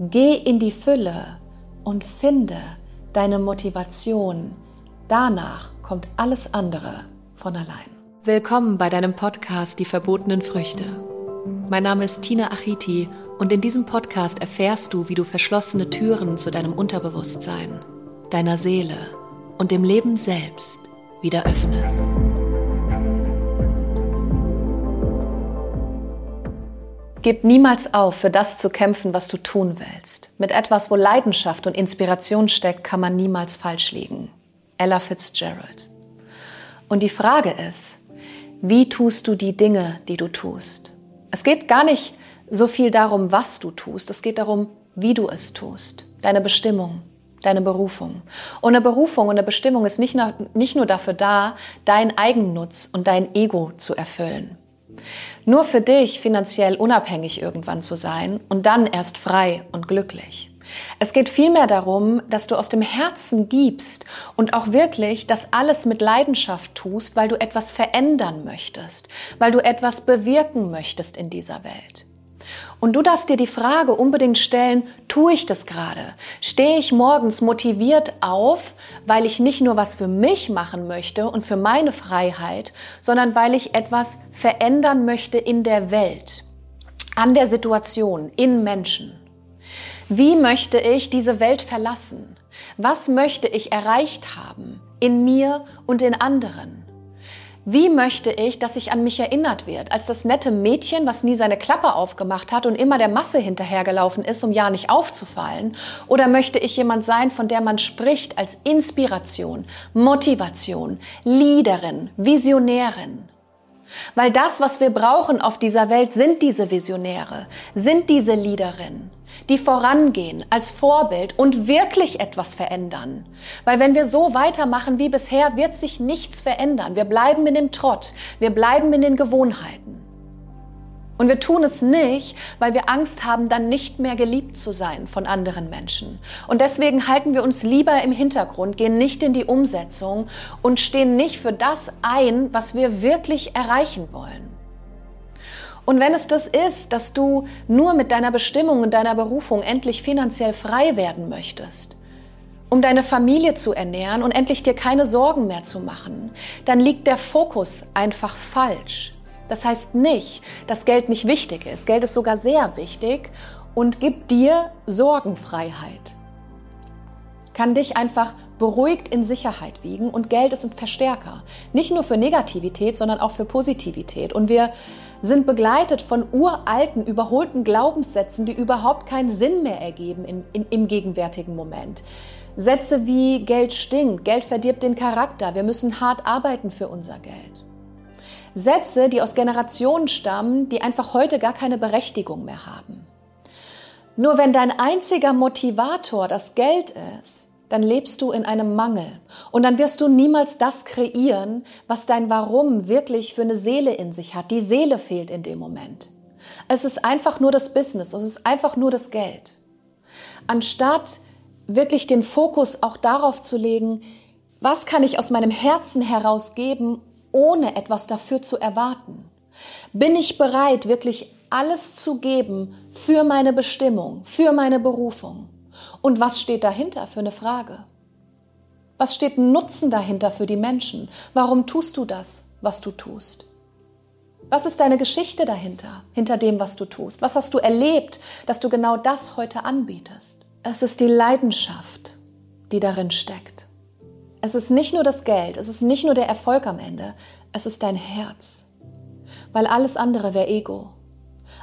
Geh in die Fülle und finde deine Motivation. Danach kommt alles andere von allein. Willkommen bei deinem Podcast Die verbotenen Früchte. Mein Name ist Tina Achiti und in diesem Podcast erfährst du, wie du verschlossene Türen zu deinem Unterbewusstsein, deiner Seele und dem Leben selbst wieder öffnest. Gib niemals auf, für das zu kämpfen, was du tun willst. Mit etwas, wo Leidenschaft und Inspiration steckt, kann man niemals falsch liegen. Ella Fitzgerald. Und die Frage ist, wie tust du die Dinge, die du tust? Es geht gar nicht so viel darum, was du tust, es geht darum, wie du es tust. Deine Bestimmung, deine Berufung. Und eine Berufung und eine Bestimmung ist nicht nur, nicht nur dafür da, deinen Eigennutz und dein Ego zu erfüllen. Nur für dich finanziell unabhängig irgendwann zu sein und dann erst frei und glücklich. Es geht vielmehr darum, dass du aus dem Herzen gibst und auch wirklich das alles mit Leidenschaft tust, weil du etwas verändern möchtest, weil du etwas bewirken möchtest in dieser Welt. Und du darfst dir die Frage unbedingt stellen, tue ich das gerade? Stehe ich morgens motiviert auf, weil ich nicht nur was für mich machen möchte und für meine Freiheit, sondern weil ich etwas verändern möchte in der Welt, an der Situation, in Menschen? Wie möchte ich diese Welt verlassen? Was möchte ich erreicht haben in mir und in anderen? Wie möchte ich, dass sich an mich erinnert wird? Als das nette Mädchen, was nie seine Klappe aufgemacht hat und immer der Masse hinterhergelaufen ist, um ja nicht aufzufallen? Oder möchte ich jemand sein, von der man spricht als Inspiration, Motivation, Leaderin, Visionärin? Weil das, was wir brauchen auf dieser Welt, sind diese Visionäre, sind diese Leaderinnen, die vorangehen als Vorbild und wirklich etwas verändern. Weil wenn wir so weitermachen wie bisher, wird sich nichts verändern. Wir bleiben in dem Trott, wir bleiben in den Gewohnheiten. Und wir tun es nicht, weil wir Angst haben, dann nicht mehr geliebt zu sein von anderen Menschen. Und deswegen halten wir uns lieber im Hintergrund, gehen nicht in die Umsetzung und stehen nicht für das ein, was wir wirklich erreichen wollen. Und wenn es das ist, dass du nur mit deiner Bestimmung und deiner Berufung endlich finanziell frei werden möchtest, um deine Familie zu ernähren und endlich dir keine Sorgen mehr zu machen, dann liegt der Fokus einfach falsch. Das heißt nicht, dass Geld nicht wichtig ist. Geld ist sogar sehr wichtig und gibt dir Sorgenfreiheit. Kann dich einfach beruhigt in Sicherheit wiegen und Geld ist ein Verstärker. Nicht nur für Negativität, sondern auch für Positivität. Und wir sind begleitet von uralten, überholten Glaubenssätzen, die überhaupt keinen Sinn mehr ergeben in, in, im gegenwärtigen Moment. Sätze wie Geld stinkt, Geld verdirbt den Charakter, wir müssen hart arbeiten für unser Geld. Sätze, die aus Generationen stammen, die einfach heute gar keine Berechtigung mehr haben. Nur wenn dein einziger Motivator das Geld ist, dann lebst du in einem Mangel. Und dann wirst du niemals das kreieren, was dein Warum wirklich für eine Seele in sich hat. Die Seele fehlt in dem Moment. Es ist einfach nur das Business, es ist einfach nur das Geld. Anstatt wirklich den Fokus auch darauf zu legen, was kann ich aus meinem Herzen heraus geben, ohne etwas dafür zu erwarten? Bin ich bereit, wirklich alles zu geben für meine Bestimmung, für meine Berufung? Und was steht dahinter für eine Frage? Was steht ein Nutzen dahinter für die Menschen? Warum tust du das, was du tust? Was ist deine Geschichte dahinter, hinter dem, was du tust? Was hast du erlebt, dass du genau das heute anbietest? Es ist die Leidenschaft, die darin steckt. Es ist nicht nur das Geld, es ist nicht nur der Erfolg am Ende, es ist dein Herz. Weil alles andere wäre Ego.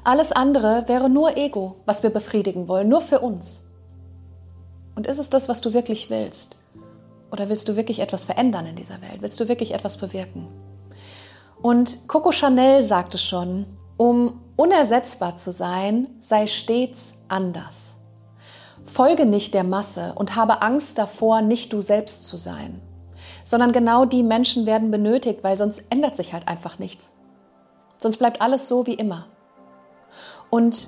Alles andere wäre nur Ego, was wir befriedigen wollen, nur für uns. Und ist es das, was du wirklich willst? Oder willst du wirklich etwas verändern in dieser Welt? Willst du wirklich etwas bewirken? Und Coco Chanel sagte schon, um unersetzbar zu sein, sei stets anders. Folge nicht der Masse und habe Angst davor, nicht du selbst zu sein, sondern genau die Menschen werden benötigt, weil sonst ändert sich halt einfach nichts. Sonst bleibt alles so wie immer. Und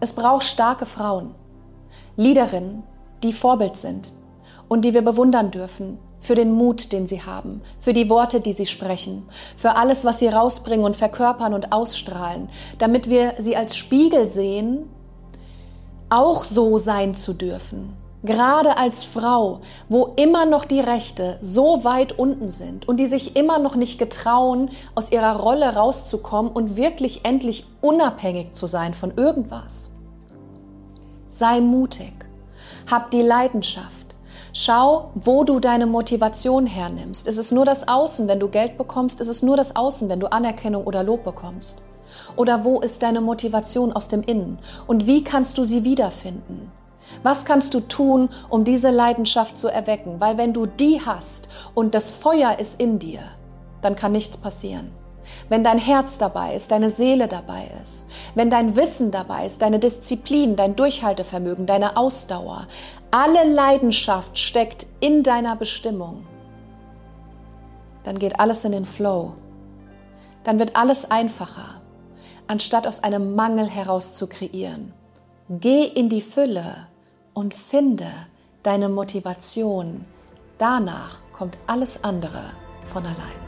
es braucht starke Frauen, Liederinnen, die Vorbild sind und die wir bewundern dürfen für den Mut, den sie haben, für die Worte, die sie sprechen, für alles, was sie rausbringen und verkörpern und ausstrahlen, damit wir sie als Spiegel sehen auch so sein zu dürfen. Gerade als Frau, wo immer noch die Rechte so weit unten sind und die sich immer noch nicht getrauen, aus ihrer Rolle rauszukommen und wirklich endlich unabhängig zu sein von irgendwas. Sei mutig, hab die Leidenschaft. Schau, wo du deine Motivation hernimmst. Ist es nur das Außen, wenn du Geld bekommst? Ist es nur das Außen, wenn du Anerkennung oder Lob bekommst? Oder wo ist deine Motivation aus dem Innen? Und wie kannst du sie wiederfinden? Was kannst du tun, um diese Leidenschaft zu erwecken? Weil wenn du die hast und das Feuer ist in dir, dann kann nichts passieren. Wenn dein Herz dabei ist, deine Seele dabei ist, wenn dein Wissen dabei ist, deine Disziplin, dein Durchhaltevermögen, deine Ausdauer, alle Leidenschaft steckt in deiner Bestimmung, dann geht alles in den Flow. Dann wird alles einfacher, anstatt aus einem Mangel heraus zu kreieren. Geh in die Fülle und finde deine Motivation. Danach kommt alles andere von allein.